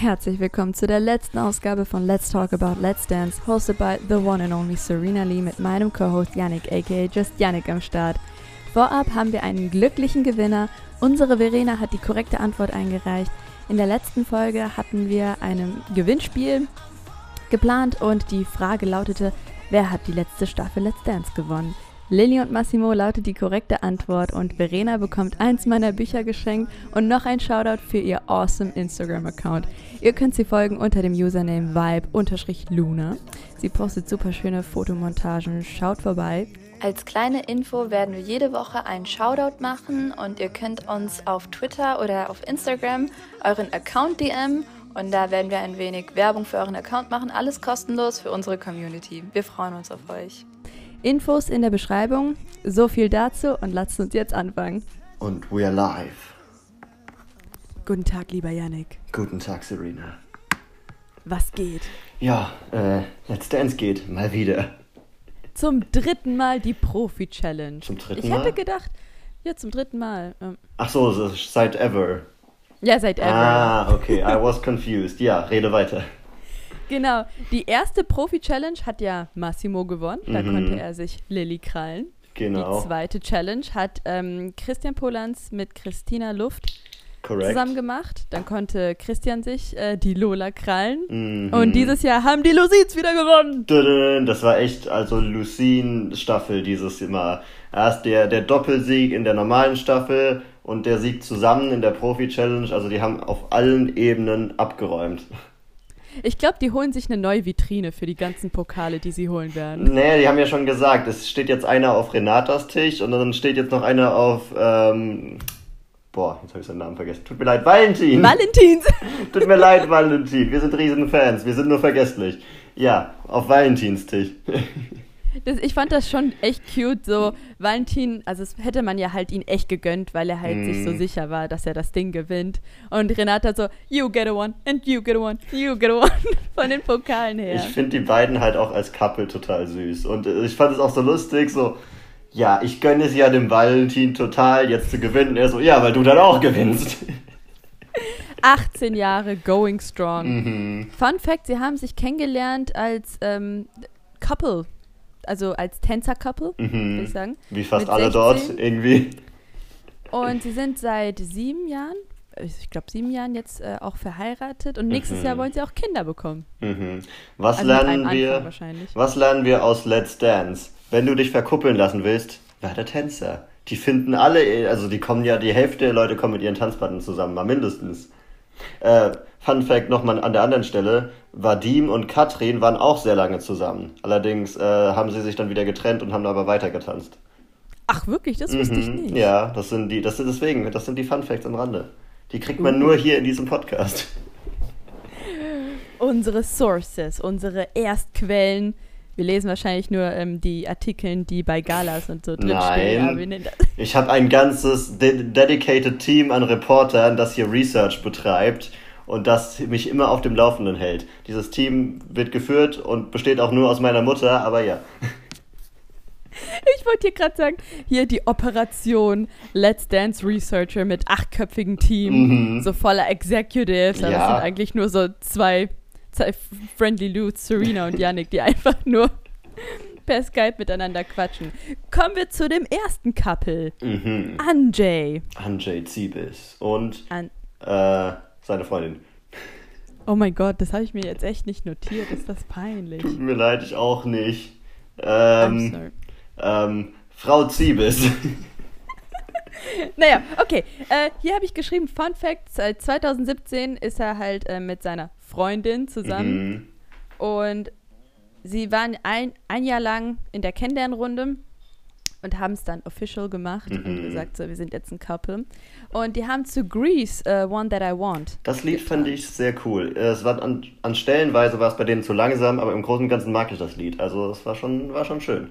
Herzlich willkommen zu der letzten Ausgabe von Let's Talk About Let's Dance, hosted by the one and only Serena Lee mit meinem Co-Host Yannick, aka Just Yannick am Start. Vorab haben wir einen glücklichen Gewinner. Unsere Verena hat die korrekte Antwort eingereicht. In der letzten Folge hatten wir ein Gewinnspiel geplant und die Frage lautete, wer hat die letzte Staffel Let's Dance gewonnen? Lilly und Massimo lautet die korrekte Antwort und Verena bekommt eins meiner Bücher geschenkt und noch ein Shoutout für ihr awesome Instagram-Account. Ihr könnt sie folgen unter dem Username vibe-luna. Sie postet super schöne Fotomontagen. Schaut vorbei. Als kleine Info werden wir jede Woche einen Shoutout machen und ihr könnt uns auf Twitter oder auf Instagram euren Account DM und da werden wir ein wenig Werbung für euren Account machen. Alles kostenlos für unsere Community. Wir freuen uns auf euch. Infos in der Beschreibung. So viel dazu und lasst uns jetzt anfangen. Und we are live. Guten Tag, lieber Yannick. Guten Tag, Serena. Was geht? Ja, äh, Let's Dance geht mal wieder. Zum dritten Mal die Profi-Challenge. Zum dritten ich Mal? hätte gedacht, ja, zum dritten Mal. Ähm, Ach so, so seit ever. Ja, seit ever. Ah, okay, I was confused. Ja, rede weiter. Genau. Die erste Profi-Challenge hat ja Massimo gewonnen. Da Mhm. konnte er sich Lilly krallen. Genau. Die zweite Challenge hat ähm, Christian Polanz mit Christina Luft Correct. zusammen gemacht. Dann konnte Christian sich äh, die Lola krallen. Mhm. Und dieses Jahr haben die Lucins wieder gewonnen. Das war echt, also Lucine-Staffel dieses Mal. Erst der, der Doppelsieg in der normalen Staffel und der Sieg zusammen in der Profi-Challenge. Also die haben auf allen Ebenen abgeräumt. Ich glaube, die holen sich eine neue Vitrine für die ganzen Pokale, die sie holen werden. Nee, die haben ja schon gesagt, es steht jetzt einer auf Renatas Tisch und dann steht jetzt noch einer auf, ähm, boah, jetzt habe ich seinen Namen vergessen. Tut mir leid, Valentin. Valentins! Tut mir leid, Valentin. Wir sind riesen Fans, wir sind nur vergesslich. Ja, auf Valentins Tisch. Das, ich fand das schon echt cute, so Valentin, also es hätte man ja halt ihn echt gegönnt, weil er halt sich so Mhm. sicher war, dass er das Ding gewinnt. Und Renata so, you get a one, and you get a one, you get a one, von den Pokalen her. Ich finde die beiden halt auch als Couple total süß. Und äh, ich fand es auch so lustig, so, ja, ich gönne es ja dem Valentin total, jetzt zu gewinnen. Er so, ja, weil du dann auch gewinnst. 18 Jahre going strong. Mhm. Fun Fact, sie haben sich kennengelernt als ähm, Couple, also als Tänzer-Couple, würde ich sagen. Wie fast Mit alle dort 16. irgendwie. Und sie sind seit sieben Jahren, ich glaube sieben Jahren jetzt äh, auch verheiratet und nächstes Mhm. Jahr wollen sie auch Kinder bekommen. Mhm. Was Also lernen wir? Was lernen wir aus Let's Dance? Wenn du dich verkuppeln lassen willst, werde Tänzer. Die finden alle, also die kommen ja, die Hälfte der Leute kommen mit ihren Tanzpartnern zusammen, mal mindestens. Äh, Fun Fact nochmal an der anderen Stelle, Vadim und Katrin waren auch sehr lange zusammen. Allerdings äh, haben sie sich dann wieder getrennt und haben aber weiter getanzt. Ach wirklich, das wusste ich Mhm. nicht. Ja, das sind die, das sind deswegen, das sind die Fun Facts am Rande. Die kriegt man nur hier in diesem Podcast. Unsere Sources, unsere Erstquellen. Wir lesen wahrscheinlich nur ähm, die Artikel, die bei Galas und so drinstehen. Nein. Ich habe ein ganzes de dedicated Team an Reportern, das hier Research betreibt und das mich immer auf dem Laufenden hält. Dieses Team wird geführt und besteht auch nur aus meiner Mutter, aber ja. Ich wollte hier gerade sagen, hier die Operation Let's Dance Researcher mit achtköpfigem Team, so voller Executives, Mhm. Ja. sind eigentlich nur so zwei, zwei Friendly Lutes, Serena und Yannick, die einfach nur per Skype miteinander quatschen. Kommen wir zu dem ersten Couple, Mhm. Anjay. Anjay Ziebis und An äh, seine Freundin. oh mein Gott, das habe ich mir jetzt echt nicht notiert, ist das peinlich. Tut mir leid, ich auch nicht. Ähm, ähm, Frau Ziebis. Naja, okay. Äh, hier habe ich geschrieben, Fun Fact, seit 2017 ist er halt äh, mit seiner Freundin zusammen. Mhm. Und sie waren ein, ein Jahr lang in der Kennenlernrunde und haben es dann official gemacht und Mhm. gesagt, so, wir sind jetzt ein Couple. Und die haben zu Grease uh, One That I Want. Das Lied fand ich sehr cool. Es war an, an Stellenweise war es bei denen zu langsam, aber im Großen und Ganzen mag ich das Lied. Also es war schon, war schon schön.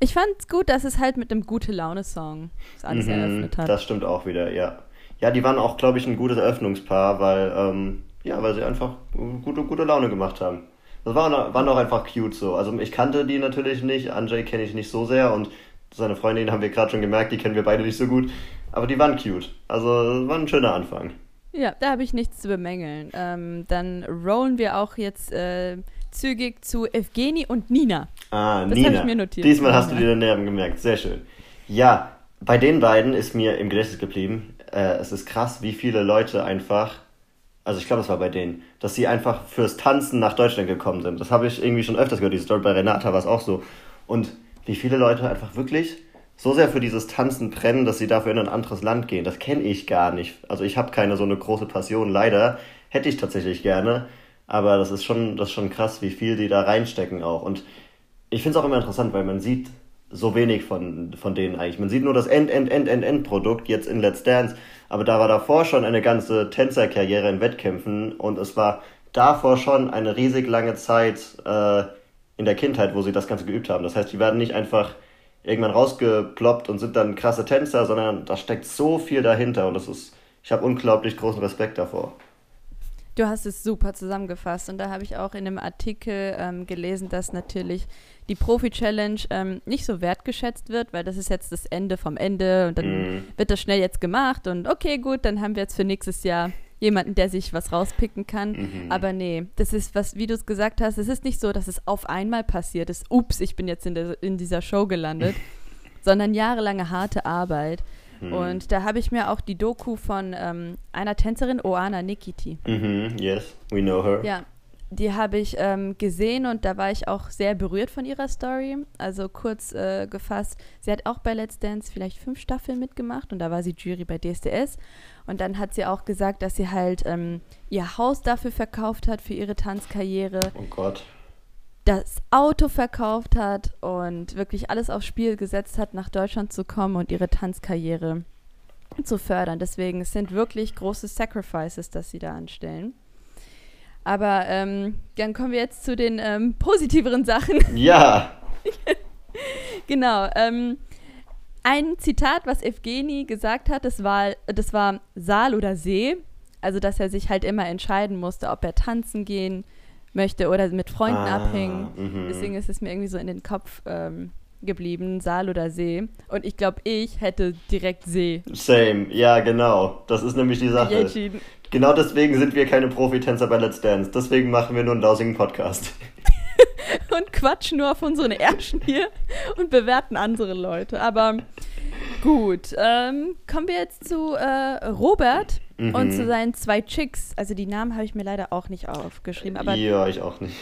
Ich fand es gut, dass es halt mit einem Gute-Laune-Song das alles Mhm, eröffnet hat. Das stimmt auch wieder, ja. Ja, die waren auch, glaube ich, ein gutes Eröffnungspaar, weil, ähm, ja, weil sie einfach gute, gute Laune gemacht haben. Das waren, waren auch einfach cute so. Also ich kannte die natürlich nicht, Anjay kenne ich nicht so sehr und seine Freundin haben wir gerade schon gemerkt, die kennen wir beide nicht so gut. Aber die waren cute. Also war ein schöner Anfang. Ja, da habe ich nichts zu bemängeln. Ähm, dann rollen wir auch jetzt äh, zügig zu Evgeni und Nina. Ah, Das Nina. hab ich mir notiert. Diesmal hast du dir den Nerven gemerkt. Sehr schön. Ja, bei den beiden ist mir im Gedächtnis geblieben, äh, es ist krass, wie viele Leute einfach, also ich glaube, es war bei denen, dass sie einfach fürs Tanzen nach Deutschland gekommen sind. Das habe ich irgendwie schon öfters gehört, die Story. Bei Renata war es auch so. Und wie viele Leute einfach wirklich so sehr für dieses Tanzen brennen, dass sie dafür in ein anderes Land gehen. Das kenne ich gar nicht. Also ich habe keine so eine große Passion, leider. Hätte ich tatsächlich gerne. Aber das ist schon, das ist schon krass, wie viel die da reinstecken auch. Und ich finde es auch immer interessant, weil man sieht so wenig von, von denen eigentlich. Man sieht nur das End, End, End, End, End-Produkt jetzt in Let's Dance. Aber da war davor schon eine ganze Tänzerkarriere in Wettkämpfen und es war davor schon eine riesig lange Zeit äh, in der Kindheit, wo sie das Ganze geübt haben. Das heißt, die werden nicht einfach irgendwann rausgeploppt und sind dann krasse Tänzer, sondern da steckt so viel dahinter und das ist, ich habe unglaublich großen Respekt davor. Du hast es super zusammengefasst und da habe ich auch in einem Artikel ähm, gelesen, dass natürlich die Profi-Challenge ähm, nicht so wertgeschätzt wird, weil das ist jetzt das Ende vom Ende und dann Mhm. wird das schnell jetzt gemacht und okay, gut, dann haben wir jetzt für nächstes Jahr jemanden, der sich was rauspicken kann. Mhm. Aber nee, das ist was, wie du es gesagt hast, es ist nicht so, dass es auf einmal passiert ist, ups, ich bin jetzt in, der, in dieser Show gelandet, sondern jahrelange harte Arbeit. Mhm. Und da habe ich mir auch die Doku von ähm, einer Tänzerin, Oana Nikiti, Mhm, yes, we know her. ja, die habe ich ähm, gesehen und da war ich auch sehr berührt von ihrer Story. Also kurz äh, gefasst, sie hat auch bei Let's Dance vielleicht fünf Staffeln mitgemacht und da war sie Jury bei DSDS. Und dann hat sie auch gesagt, dass sie halt ähm, ihr Haus dafür verkauft hat für ihre Tanzkarriere, Oh Gott. das Auto verkauft hat und wirklich alles aufs Spiel gesetzt hat, nach Deutschland zu kommen und ihre Tanzkarriere zu fördern. Deswegen es sind wirklich große Sacrifices, dass sie da anstellen. Aber ähm, dann kommen wir jetzt zu den ähm, positiveren Sachen. Ja, genau. Ähm, ein Zitat, was Evgeni gesagt hat, das war, das war Saal oder See. Also, dass er sich halt immer entscheiden musste, ob er tanzen gehen möchte oder mit Freunden Ah, abhängen. mhm. Deswegen ist es mir irgendwie so in den Kopf ähm, geblieben, Saal oder See. Und ich glaube, ich hätte direkt See Same, ja genau. Das ist nämlich die Sache. Genau deswegen sind wir keine Profitänzer bei Let's Dance. Deswegen machen wir nur einen lausigen Podcast. und quatschen nur auf unseren Ärschen hier und bewerten andere Leute. Aber gut, ähm, kommen wir jetzt zu äh, Robert Mhm. und zu seinen zwei Chicks. Also die Namen habe ich mir leider auch nicht aufgeschrieben, aber, ja, ich auch nicht.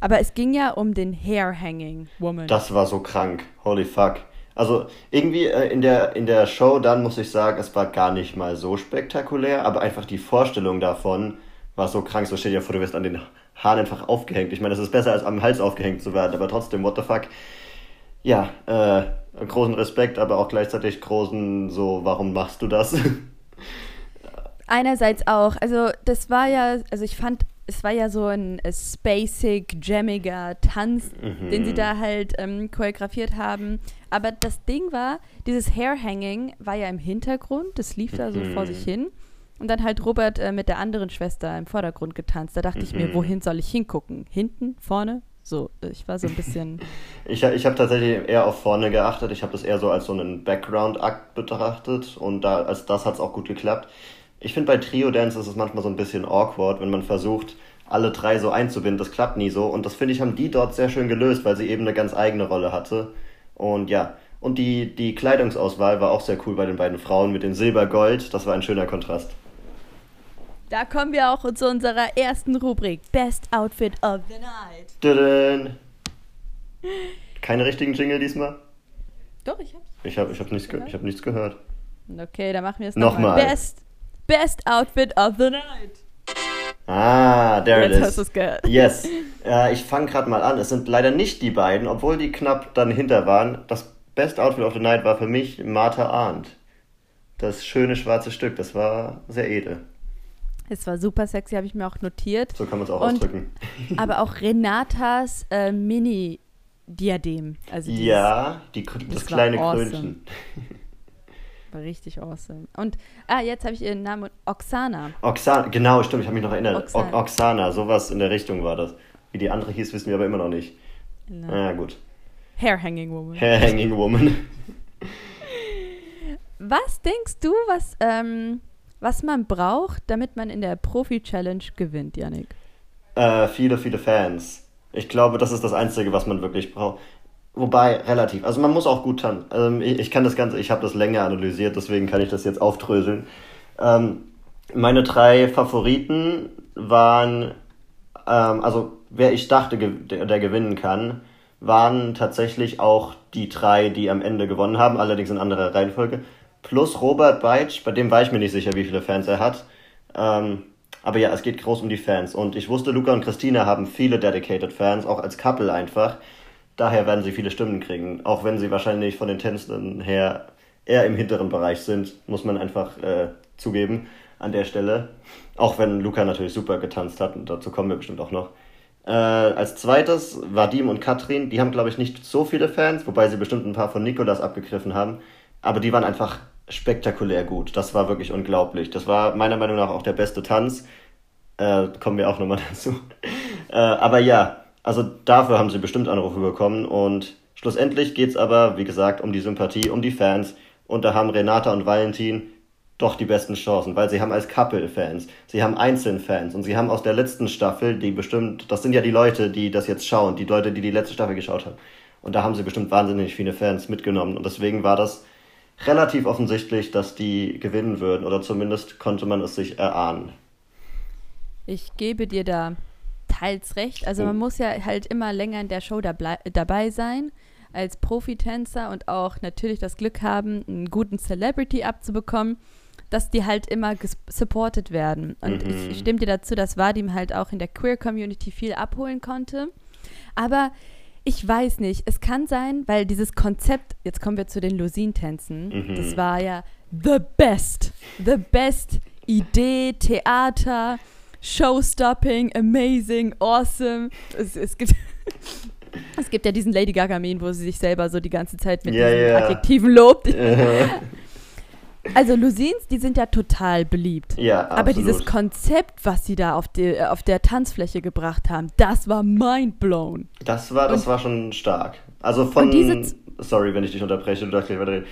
aber es ging ja um den Hair Hanging Woman. Das war so krank. Holy fuck. Also irgendwie äh, in, der, in der Show dann muss ich sagen, es war gar nicht mal so spektakulär, aber einfach die Vorstellung davon war so krank. So stell dir vor, du wirst an den Haaren einfach aufgehängt. Ich meine, es ist besser als am Hals aufgehängt zu werden, aber trotzdem, what the fuck. Ja, äh, großen Respekt, aber auch gleichzeitig großen, so, warum machst du das? Einerseits auch, also das war ja, also ich fand, es war ja so ein äh, spacig, jammiger Tanz, Mhm. den sie da halt ähm, choreografiert haben. Aber das Ding war, dieses Hair-Hanging war ja im Hintergrund, das lief da so Mhm. vor sich hin. Und dann halt Robert äh, mit der anderen Schwester im Vordergrund getanzt. Da dachte ich mir, Mhm. wohin soll ich hingucken? Hinten? Vorne? So, ich war so ein bisschen. Ich, ich habe tatsächlich eher auf vorne geachtet. Ich habe das eher so als so einen Background-Akt betrachtet und da, als das hat es auch gut geklappt. Ich finde, bei Trio-Dance ist es manchmal so ein bisschen awkward, wenn man versucht, alle drei so einzubinden. Das klappt nie so und das finde ich, haben die dort sehr schön gelöst, weil sie eben eine ganz eigene Rolle hatte. Und ja, und die, die Kleidungsauswahl war auch sehr cool bei den beiden Frauen mit dem Silber-Gold. Das war ein schöner Kontrast. da kommen wir auch zu unserer ersten Rubrik: Best Outfit of the Night. Tudun. Keine richtigen Jingle diesmal? Doch, ich hab's. Ich habe ich hab nichts, ge ich hab nichts gehört. Okay, dann machen wir es Nochmal. nochmal. Best, Best Outfit of the Night. Ah, there Jetzt it hast is. du es gehört. Yes. Äh, ich fange gerade mal an. Es sind leider nicht die beiden, obwohl die knapp dann hinter waren. Das Best Outfit of the Night war für mich Martha Arndt. Das schöne schwarze Stück, das war sehr edel. Es war super sexy, habe ich mir auch notiert. So kann man es auch Und- ausdrücken. Aber auch Renatas äh, Mini-Diadem. Also dieses Ja, die, das, das kleine awesome. Krönchen. war richtig awesome. Und, ah, jetzt habe ich ihren Namen, Oksana. Oksana, genau, stimmt, ich habe mich noch erinnert. Oksana. Oksana. Oksana, sowas in der Richtung war das. Wie die andere hieß, wissen wir aber immer noch nicht. Na, Ah, gut. Hair Hanging Woman. Hair Hanging Woman. Was denkst du, was, ähm, was man braucht, damit man in der Profi-Challenge gewinnt, Yannick? Äh, viele, viele Fans. Ich glaube, das ist das Einzige, was man wirklich braucht. Wobei, relativ. Also man muss auch gut tanzen. Ähm, ich, ich, kann das Ganze, ich habe das länger analysiert, deswegen kann ich das jetzt aufdröseln. Ähm, meine drei Favoriten waren, ähm, also wer ich dachte, der, der gewinnen kann, waren tatsächlich auch die drei, die am Ende gewonnen haben, allerdings in anderer Reihenfolge. Plus Robert Beitsch, bei dem war ich mir nicht sicher, wie viele Fans er hat. Ähm, aber ja, es geht groß um die Fans. Und ich wusste, Luca und Christina haben viele dedicated Fans, auch als Couple einfach. Daher werden sie viele Stimmen kriegen. Auch wenn sie wahrscheinlich von den Tänzen her eher im hinteren Bereich sind, muss man einfach äh, zugeben an der Stelle. Auch wenn Luca natürlich super getanzt hat und dazu kommen wir bestimmt auch noch. Äh, als zweites Vadim und Katrin, die haben glaube ich nicht so viele Fans, wobei sie bestimmt ein paar von Nikolas abgegriffen haben, aber die waren einfach spektakulär gut. Das war wirklich unglaublich. Das war meiner Meinung nach auch der beste Tanz. Äh, kommen wir auch nochmal dazu. äh, aber ja, also dafür haben sie bestimmt Anrufe bekommen und schlussendlich geht es aber, wie gesagt, um die Sympathie, um die Fans. Und da haben Renata und Valentin doch die besten Chancen, weil sie haben als Couple Fans, sie haben einzeln Fans und sie haben aus der letzten Staffel, die bestimmt, das sind ja die Leute, die das jetzt schauen, die Leute, die die letzte Staffel geschaut haben. Und da haben sie bestimmt wahnsinnig viele Fans mitgenommen und deswegen war das relativ offensichtlich, dass die gewinnen würden oder zumindest konnte man es sich erahnen. Ich gebe dir da teils recht. Also man oh. muss ja halt immer länger in der Show dabei sein als Profitänzer und auch natürlich das Glück haben, einen guten Celebrity abzubekommen, dass die halt immer supported werden. Und mhm. ich stimme dir dazu, dass Vadim halt auch in der Queer-Community viel abholen konnte. Aber ich weiß nicht, es kann sein, weil dieses Konzept, jetzt kommen wir zu den Lusin-Tänzen, mhm. das war ja the best, the best Idee, Theater, Showstopping, amazing, awesome. Es, es gibt. Es gibt ja diesen Lady Gaga-Meme, wo sie sich selber so die ganze Zeit mit yeah, diesen yeah. Adjektiven lobt. Also Lusins, die sind ja total beliebt. Ja, absolut. Aber dieses Konzept, was sie da auf, die, auf der Tanzfläche gebracht haben, das war mindblown. Das war, das und, war schon stark. Also von, diese, sorry, wenn ich dich unterbreche, du darfst gleich weiterreden.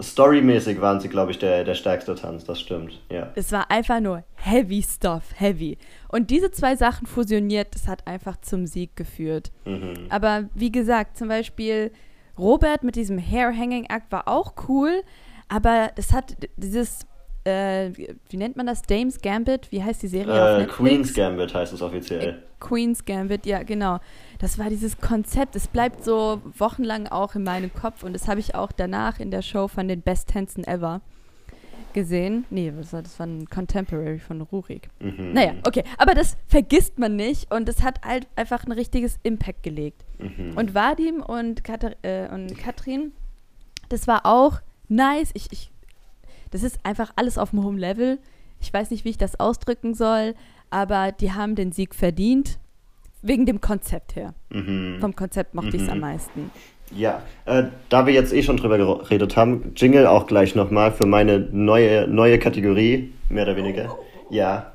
Storymäßig waren sie, glaube ich, der, der stärkste Tanz, das stimmt, ja. Es war einfach nur heavy stuff, heavy. Und diese zwei Sachen fusioniert, das hat einfach zum Sieg geführt. Mhm. Aber wie gesagt, zum Beispiel Robert mit diesem Hair-Hanging-Act war auch cool, aber das hat dieses äh, wie nennt man das? Dames Gambit? Wie heißt die Serie äh? Queen's Gambit heißt es offiziell. Äh, Queen's Gambit, ja, genau. Das war dieses Konzept. Es bleibt so wochenlang auch in meinem Kopf und das habe ich auch danach in der Show von den Best Tänzen Ever gesehen. Nee, das war, das war ein Contemporary von Rurik. Mhm. Naja, okay. Aber das vergisst man nicht und es hat halt einfach ein richtiges Impact gelegt. Mhm. Und Vadim und, Katar äh, und Katrin, das war auch nice. Ich, ich das ist einfach alles auf einem hohen Level. Ich weiß nicht, wie ich das ausdrücken soll, aber die haben den Sieg verdient. Wegen dem Konzept her. Mhm. Vom Konzept mochte mhm. ich es am meisten. Ja, äh, da wir jetzt eh schon drüber geredet haben, Jingle auch gleich nochmal für meine neue, neue Kategorie, mehr oder weniger. Ja.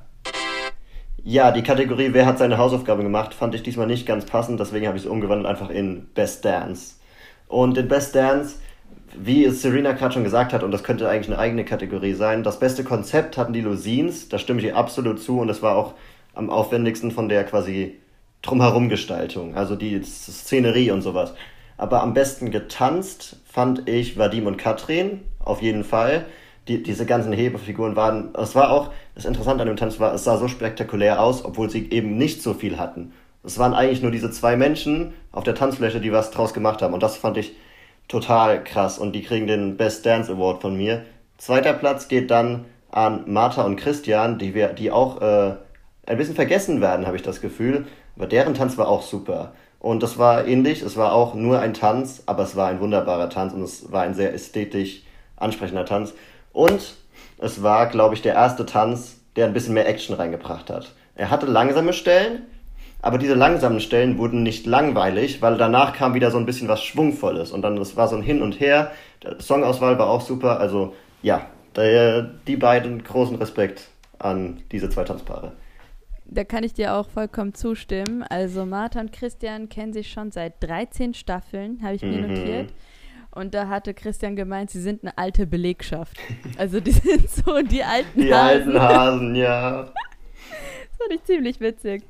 Ja, die Kategorie Wer hat seine Hausaufgaben gemacht, fand ich diesmal nicht ganz passend, deswegen habe ich es umgewandelt einfach in Best Dance. Und in Best Dance wie es Serena gerade schon gesagt hat, und das könnte eigentlich eine eigene Kategorie sein, das beste Konzept hatten die Lusins, da stimme ich ihr absolut zu, und das war auch am aufwendigsten von der quasi drumherum Gestaltung, also die Szenerie und sowas. Aber am besten getanzt fand ich Vadim und Katrin, auf jeden Fall. Die, diese ganzen Hebefiguren waren, es war auch, das Interessante an dem Tanz war, es sah so spektakulär aus, obwohl sie eben nicht so viel hatten. Es waren eigentlich nur diese zwei Menschen auf der Tanzfläche, die was draus gemacht haben. Und das fand ich total krass und die kriegen den Best Dance Award von mir. Zweiter Platz geht dann an Martha und Christian, die, wir, die auch äh, ein bisschen vergessen werden, habe ich das Gefühl. Aber deren Tanz war auch super. Und das war ähnlich, es war auch nur ein Tanz, aber es war ein wunderbarer Tanz und es war ein sehr ästhetisch ansprechender Tanz. Und es war, glaube ich, der erste Tanz, der ein bisschen mehr Action reingebracht hat. Er hatte langsame Stellen, aber diese langsamen Stellen wurden nicht langweilig, weil danach kam wieder so ein bisschen was Schwungvolles. Und dann, das war so ein Hin und Her. Die Songauswahl war auch super. Also, ja, der, die beiden großen Respekt an diese zwei Tanzpaare. Da kann ich dir auch vollkommen zustimmen. Also, Martha und Christian kennen sich schon seit 13 Staffeln, habe ich mir mhm. notiert. Und da hatte Christian gemeint, sie sind eine alte Belegschaft. Also die sind so die alten Die Hasen. alten Hasen, ja. Das fand ich ziemlich witzig.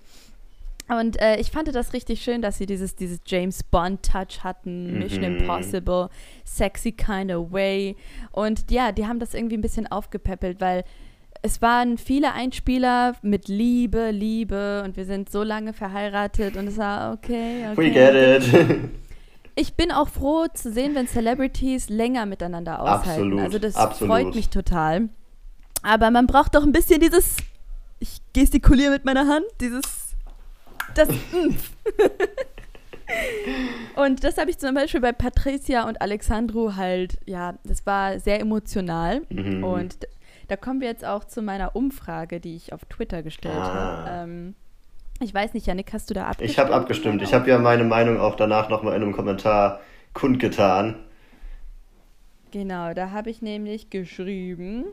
Und äh, ich fand das richtig schön, dass sie dieses, dieses James Bond-Touch hatten, Mission Mhm. Impossible, sexy kind of way. Und ja, die haben das irgendwie ein bisschen aufgepäppelt, weil es waren viele Einspieler mit Liebe, Liebe und wir sind so lange verheiratet und es war okay, okay. We get it. Ich bin auch froh zu sehen, wenn Celebrities länger miteinander aushalten. Absolut, also das absolut. freut mich total. Aber man braucht doch ein bisschen dieses, ich gestikuliere mit meiner Hand, dieses, das Impf. Und das habe ich zum Beispiel bei Patricia und Alexandru halt, ja, das war sehr emotional. Mhm. Und da kommen wir jetzt auch zu meiner Umfrage, die ich auf Twitter gestellt Ah. habe. Ähm, ich weiß nicht, Janik, hast du da abgestimmt? Ich habe abgestimmt. Ich habe ja meine Meinung auch danach nochmal in einem Kommentar kundgetan. Genau, da habe ich nämlich geschrieben,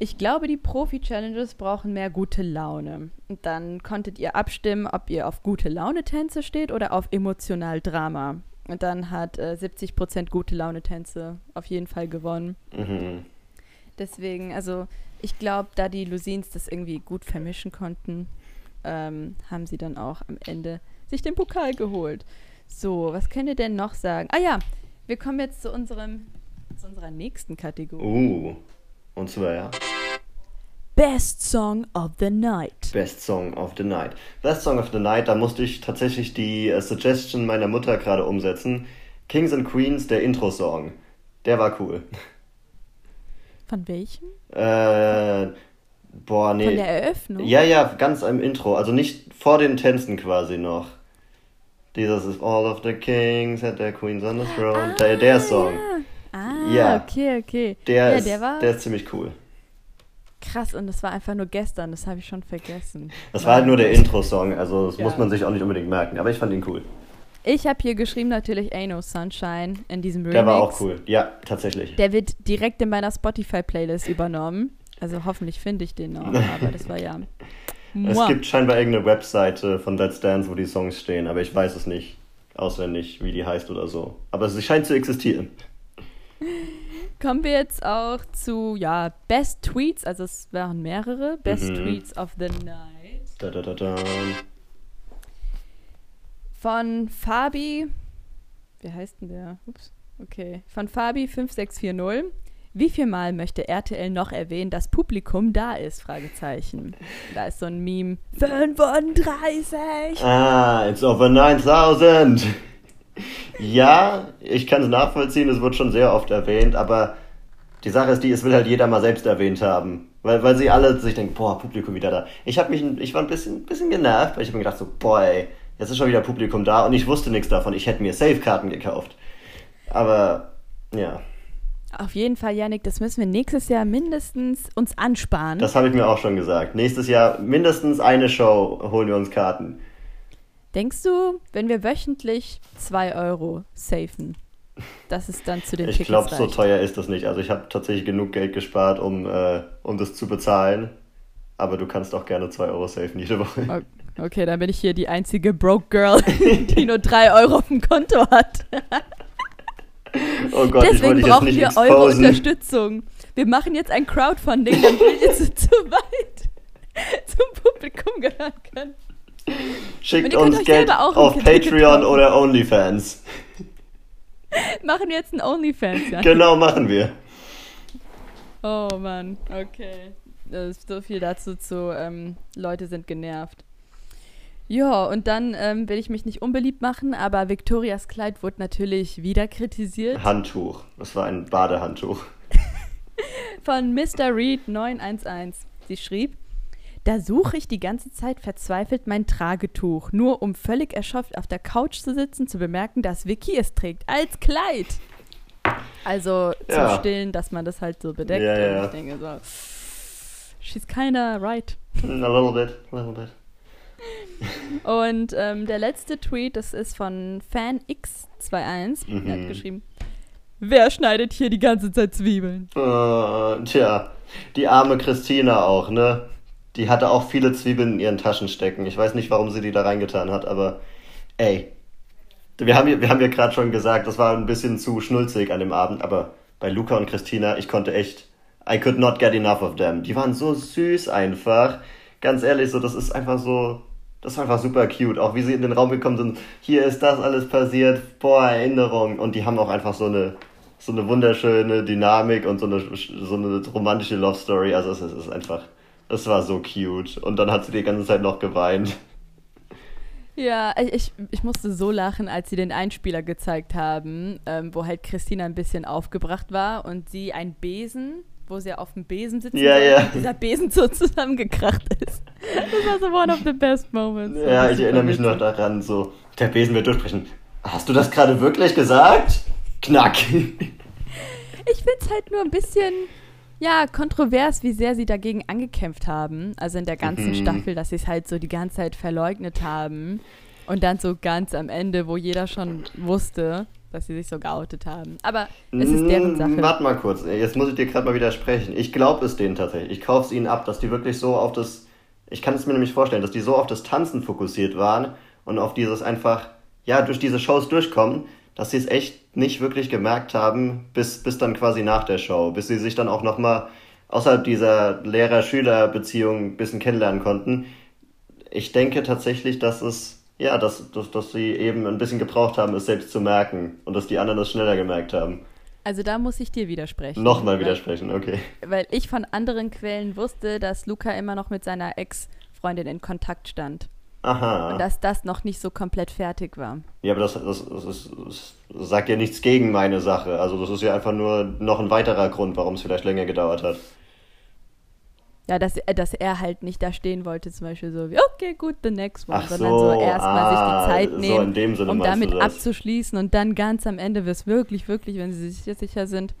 ich glaube, die Profi-Challenges brauchen mehr gute Laune. Und dann konntet ihr abstimmen, ob ihr auf gute Laune-Tänze steht oder auf emotional Drama. Und dann hat äh, 70% gute Laune-Tänze auf jeden Fall gewonnen. Mhm. Deswegen, also ich glaube, da die Lusins das irgendwie gut vermischen konnten, ähm, haben sie dann auch am Ende sich den Pokal geholt. So, was könnt ihr denn noch sagen? Ah ja, wir kommen jetzt zu unserem zu unserer nächsten Kategorie. Uh. Und zwar ja. Best Song of the Night. Best Song of the Night. Best Song of the Night, da musste ich tatsächlich die äh, Suggestion meiner Mutter gerade umsetzen. Kings and Queens, der Intro-Song. Der war cool. Von welchem? Äh, boah, nee. Von der Eröffnung? Ja, ja, ganz am Intro. Also nicht vor den Tänzen quasi noch. Dieses ist All of the Kings had their Queens on the throne. der, der Song. Ja. Ah, Ja. okay, okay. Der, ja, ist, der war der ist ziemlich cool. krass und das war einfach nur gestern, das habe ich schon vergessen. Das war halt nur der Intro-Song, also das Ja. muss man sich auch nicht unbedingt merken. Aber ich fand ihn cool. Ich habe hier geschrieben natürlich Ain't No Sunshine in diesem Remix. Der war auch cool. Ja, tatsächlich. Der wird direkt in meiner Spotify-Playlist übernommen. Also hoffentlich finde ich den noch, aber das war ja. Es Mua. gibt scheinbar irgendeine Webseite von Let's Dance, wo die Songs stehen, aber ich weiß es nicht auswendig, wie die heißt oder so. Aber sie scheint zu existieren. Kommen wir jetzt auch zu, ja, Best Tweets, also es waren mehrere. Best Mhm. Tweets of the Night. Da, da, da, da. Von Fabi, wie heißt denn der? Ups, okay. Von Fabi5640. Wie viel Mal möchte RTL noch erwähnen, dass Publikum da ist? Fragezeichen. Da ist so ein Meme. 35! Ah, it's over 9000. Ja, ich kann es nachvollziehen, es wird schon sehr oft erwähnt, aber die Sache ist die, es will halt jeder mal selbst erwähnt haben. Weil, weil sie alle sich denken, boah, Publikum wieder da. Ich, hab mich, ich war ein bisschen, bisschen genervt, weil ich habe mir gedacht so, boah, ey, jetzt ist schon wieder Publikum da und ich wusste nichts davon. Ich hätte mir Safe-Karten gekauft. Aber, ja, Auf jeden Fall, Yannick, das müssen wir nächstes Jahr mindestens uns ansparen. das habe ich mir auch schon gesagt. Nächstes Jahr mindestens eine Show holen wir uns Karten. Denkst du, wenn wir wöchentlich 2 Euro safen, dass es dann zu den Ich Tickets glaube, so teuer ist das nicht. Also ich habe tatsächlich genug Geld gespart, um, äh, um das zu bezahlen. Aber du kannst auch gerne 2 Euro safen jede Woche. Okay, dann bin ich hier die einzige Broke Girl, die nur 3 Euro auf dem Konto hat. Oh Gott, ich Deswegen brauchen wir eure exposen. Unterstützung. Wir machen jetzt ein Crowdfunding, damit wir jetzt zu weit zum Publikum gehören können. Schickt uns Geld selber auch ein auf Patreon oder OnlyFans. Machen wir jetzt ein OnlyFans, ja? Genau, machen wir. Oh Mann, okay. Das ist so viel dazu zu, ähm, Leute sind genervt. Ja, und dann ähm, will ich mich nicht unbeliebt machen, aber Victorias Kleid wurde natürlich wieder kritisiert Handtuch. Das war ein Badehandtuch. von Mr. Reed 911. Sie schrieb, da suche ich die ganze Zeit verzweifelt mein Tragetuch, nur um völlig erschöpft auf der Couch zu sitzen, zu bemerken, dass Vicky es trägt als Kleid. Also Ja. zum Stillen, dass man das halt so bedeckt. Ja, Und ja. ich denke so, she's kinda right. A little bit, a little bit. Und ähm, der letzte Tweet, das ist von FanX21. Der hat Mhm. geschrieben, wer schneidet hier die ganze Zeit Zwiebeln? Äh, tja, die arme Christina auch, ne? Die hatte auch viele Zwiebeln in ihren Taschen stecken. Ich weiß nicht, warum sie die da reingetan hat, aber ey, wir haben, wir haben ja gerade schon gesagt, das war ein bisschen zu schnulzig an dem Abend, aber bei Luca und Christina, ich konnte echt, I could not get enough of them. Die waren so süß einfach. Ganz ehrlich, so, das ist einfach so, das war einfach super cute. Auch wie sie in den Raum gekommen sind, hier ist das alles passiert, boah, Erinnerung. Und die haben auch einfach so eine, so eine wunderschöne Dynamik und so eine, so eine romantische Love Story. Also es ist einfach, es war so cute. Und dann hat sie die ganze Zeit noch geweint. Ja, ich, ich musste so lachen, als sie den Einspieler gezeigt haben, ähm, wo halt Christina ein bisschen aufgebracht war und sie ein Besen, wo sie auf dem Besen sitzen ja, ja. und dieser Besen so zusammengekracht ist. Das war so one of the best moments. Ja, ich erinnere mich noch daran, so, der Besen wird durchbrechen. Hast du das gerade wirklich gesagt? Knack. Ich finde es halt nur ein bisschen ja, kontrovers, wie sehr sie dagegen angekämpft haben. Also in der ganzen mhm. Staffel, dass sie es halt so die ganze Zeit verleugnet haben. Und dann so ganz am Ende, wo jeder schon wusste, dass sie sich so geoutet haben. Aber es ist deren Sache. Mm, warte mal kurz, jetzt muss ich dir gerade mal widersprechen. Ich glaube es denen tatsächlich. Ich kaufe es ihnen ab, dass die wirklich so auf das. Ich kann es mir nämlich vorstellen, dass die so auf das Tanzen fokussiert waren und auf dieses einfach, ja, durch diese Shows durchkommen, dass sie es echt nicht wirklich gemerkt haben, bis, bis dann quasi nach der Show, bis sie sich dann auch nochmal außerhalb dieser Lehrer-Schüler-Beziehung ein bisschen kennenlernen konnten. Ich denke tatsächlich, dass es, ja, dass, dass, dass sie eben ein bisschen gebraucht haben, es selbst zu merken und dass die anderen es schneller gemerkt haben. Also da muss ich dir widersprechen. Nochmal widersprechen, okay. Weil ich von anderen Quellen wusste, dass Luca immer noch mit seiner Ex-Freundin in Kontakt stand. Aha. Und dass das noch nicht so komplett fertig war. Ja, aber das, das, das, ist, das sagt ja nichts gegen meine Sache. Also das ist ja einfach nur noch ein weiterer Grund, warum es vielleicht länger gedauert hat. Ja, dass, dass er halt nicht da stehen wollte, zum Beispiel so wie, okay, gut, the next one, Ach sondern so, so erstmal ah, sich die Zeit nehmen, so um damit abzuschließen und dann ganz am Ende wird es wirklich, wirklich, wenn sie sich sicher sind,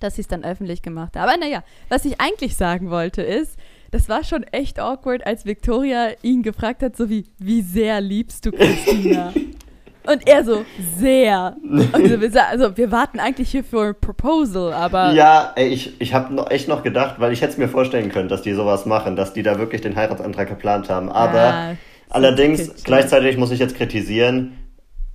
dass sie es dann öffentlich gemacht haben. Aber naja, was ich eigentlich sagen wollte ist, das war schon echt awkward, als Victoria ihn gefragt hat, so wie, wie sehr liebst du Christina? Und er so, sehr. Also wir, also wir warten eigentlich hier für ein Proposal, aber. Ja, ey, ich, ich habe noch, echt noch gedacht, weil ich hätte es mir vorstellen können, dass die sowas machen, dass die da wirklich den Heiratsantrag geplant haben. Aber ja, allerdings, gleichzeitig muss ich jetzt kritisieren,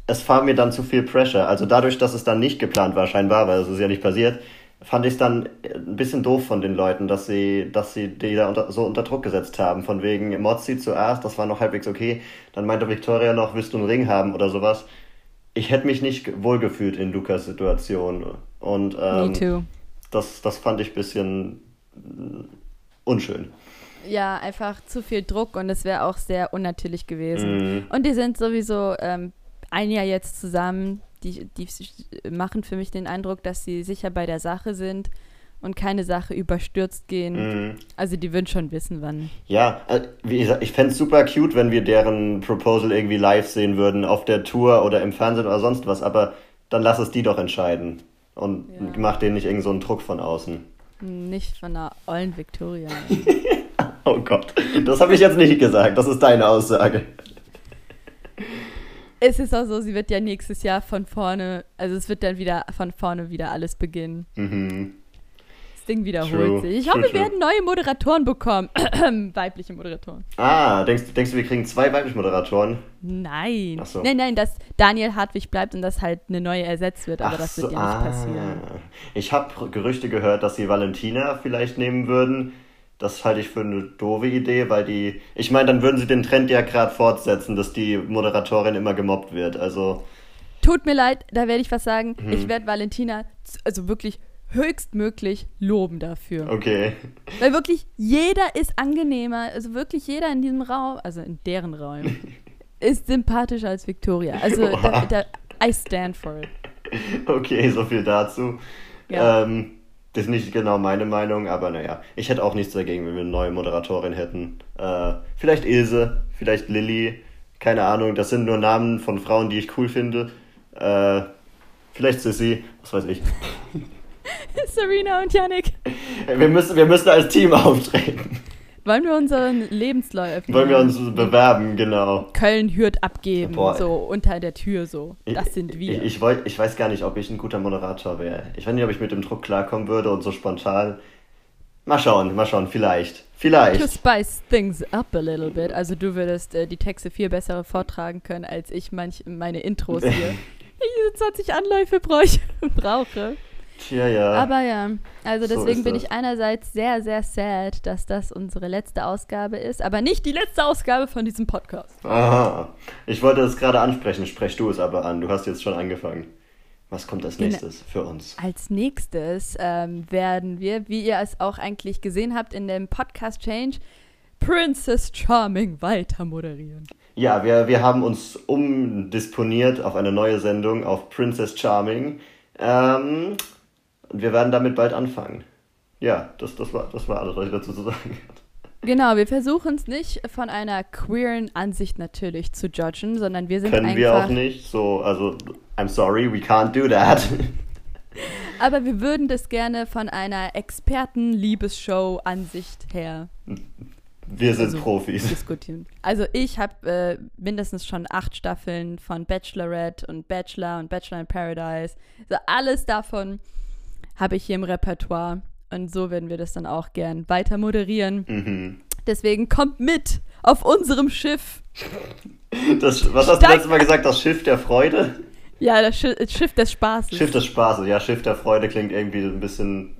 es war mir dann zu viel Pressure. Also dadurch, dass es dann nicht geplant war, scheinbar, weil es ist ja nicht passiert, fand ich es dann ein bisschen doof von den Leuten, dass sie, dass sie die da unter, so unter Druck gesetzt haben. Von wegen Mozzi zuerst, das war noch halbwegs okay. Dann meinte Victoria noch, willst du einen Ring haben oder sowas. Ich hätte mich nicht wohlgefühlt in Lukas Situation. Und ähm, Me too. Das, das fand ich ein bisschen unschön. Ja, einfach zu viel Druck und es wäre auch sehr unnatürlich gewesen. Mm. Und die sind sowieso ähm, ein Jahr jetzt zusammen die, die machen für mich den Eindruck, dass sie sicher bei der Sache sind und keine Sache überstürzt gehen. Mhm. Also die würden schon wissen, wann. Ja, äh, wie gesagt, ich fände es super cute, wenn wir deren Proposal irgendwie live sehen würden, auf der Tour oder im Fernsehen oder sonst was, aber dann lass es die doch entscheiden. Und ja. mach denen nicht irgend so einen Druck von außen. Nicht von einer ollen Victoria. oh Gott, das habe ich jetzt nicht gesagt, das ist deine Aussage es ist auch so, sie wird ja nächstes Jahr von vorne, also es wird dann wieder von vorne wieder alles beginnen. Mhm. Das Ding wiederholt true. sich. Ich true, hoffe, wir werden neue Moderatoren bekommen. weibliche Moderatoren. Ah, denkst, denkst du, wir kriegen zwei weibliche Moderatoren? Nein. Ach so. Nein, nein, dass Daniel Hartwig bleibt und dass halt eine neue ersetzt wird, aber Ach das wird so, ja nicht ah. passieren. Ich habe Gerüchte gehört, dass sie Valentina vielleicht nehmen würden das halte ich für eine doofe Idee, weil die. Ich meine, dann würden sie den Trend ja gerade fortsetzen, dass die Moderatorin immer gemobbt wird. Also. Tut mir leid, da werde ich was sagen. Hm. Ich werde Valentina, also wirklich höchstmöglich loben dafür. Okay. Weil wirklich jeder ist angenehmer, also wirklich jeder in diesem Raum, also in deren Raum, ist sympathischer als Victoria. Also da, da, I stand for it. Okay, so viel dazu. Ja. Ähm, das ist nicht genau meine Meinung, aber naja, ich hätte auch nichts dagegen, wenn wir eine neue Moderatorin hätten. Äh, vielleicht Ilse, vielleicht Lilly, keine Ahnung, das sind nur Namen von Frauen, die ich cool finde. Äh, vielleicht Sissy, was weiß ich. Serena und Yannick. Wir müssen, wir müssen als Team auftreten. Wollen wir unseren Lebenslauf Wollen wir uns bewerben, genau. Köln hört abgeben, Boah. so unter der Tür so. Das sind wir. Ich, ich, wollt, ich weiß gar nicht, ob ich ein guter Moderator wäre. Ich weiß nicht, ob ich mit dem Druck klarkommen würde und so spontan. Mal schauen, mal schauen, vielleicht. Vielleicht. To spice things up a little bit. Also du würdest äh, die Texte viel besser vortragen können, als ich manch, meine Intros hier. ich 20 Anläufe brauche. Tja, ja. Aber ja, also deswegen so bin ich einerseits sehr, sehr sad, dass das unsere letzte Ausgabe ist, aber nicht die letzte Ausgabe von diesem Podcast. Aha. Ich wollte es gerade ansprechen, sprech du es aber an. Du hast jetzt schon angefangen. Was kommt als nächstes für uns? Als nächstes ähm, werden wir, wie ihr es auch eigentlich gesehen habt in dem Podcast Change, Princess Charming weiter moderieren. Ja, wir, wir haben uns umdisponiert auf eine neue Sendung auf Princess Charming. Ähm, und wir werden damit bald anfangen. Ja, das, das, war, das war alles, was ich dazu zu sagen hatte. Genau, wir versuchen es nicht von einer queeren Ansicht natürlich zu judgen, sondern wir sind Können einfach... wir auch nicht, so, also, I'm sorry, we can't do that. Aber wir würden das gerne von einer Experten-Liebesshow-Ansicht her. Wir sind also, Profis. Diskutieren. Also ich habe äh, mindestens schon acht Staffeln von Bachelorette und Bachelor und Bachelor in Paradise. Also alles davon habe ich hier im Repertoire. Und so werden wir das dann auch gern weiter moderieren. Mhm. Deswegen kommt mit auf unserem Schiff. Das, was hast du letztes Mal gesagt? Das Schiff der Freude? Ja, das Schiff des Spaßes. Schiff des Spaßes, ja, Schiff der Freude klingt irgendwie ein bisschen,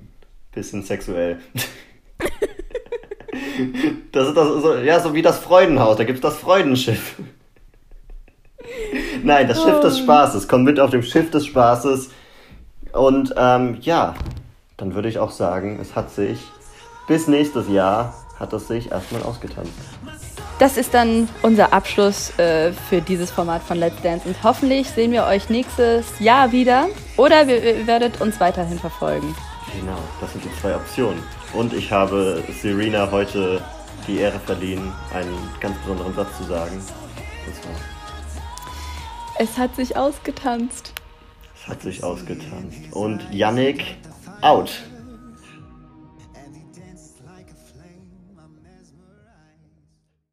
bisschen sexuell. das ist das, so, ja, so wie das Freudenhaus, da gibt es das Freudenschiff. Nein, das Schiff des oh. Spaßes. Komm mit auf dem Schiff des Spaßes. Und ähm, ja, dann würde ich auch sagen, es hat sich bis nächstes Jahr hat es sich erstmal ausgetanzt. Das ist dann unser Abschluss äh, für dieses Format von Let's Dance und hoffentlich sehen wir euch nächstes Jahr wieder oder wir, ihr werdet uns weiterhin verfolgen. Genau, das sind die zwei Optionen. Und ich habe Serena heute die Ehre verliehen, einen ganz besonderen Satz zu sagen. Es hat sich ausgetanzt. Es hat sich ausgetanzt. Und Yannick out.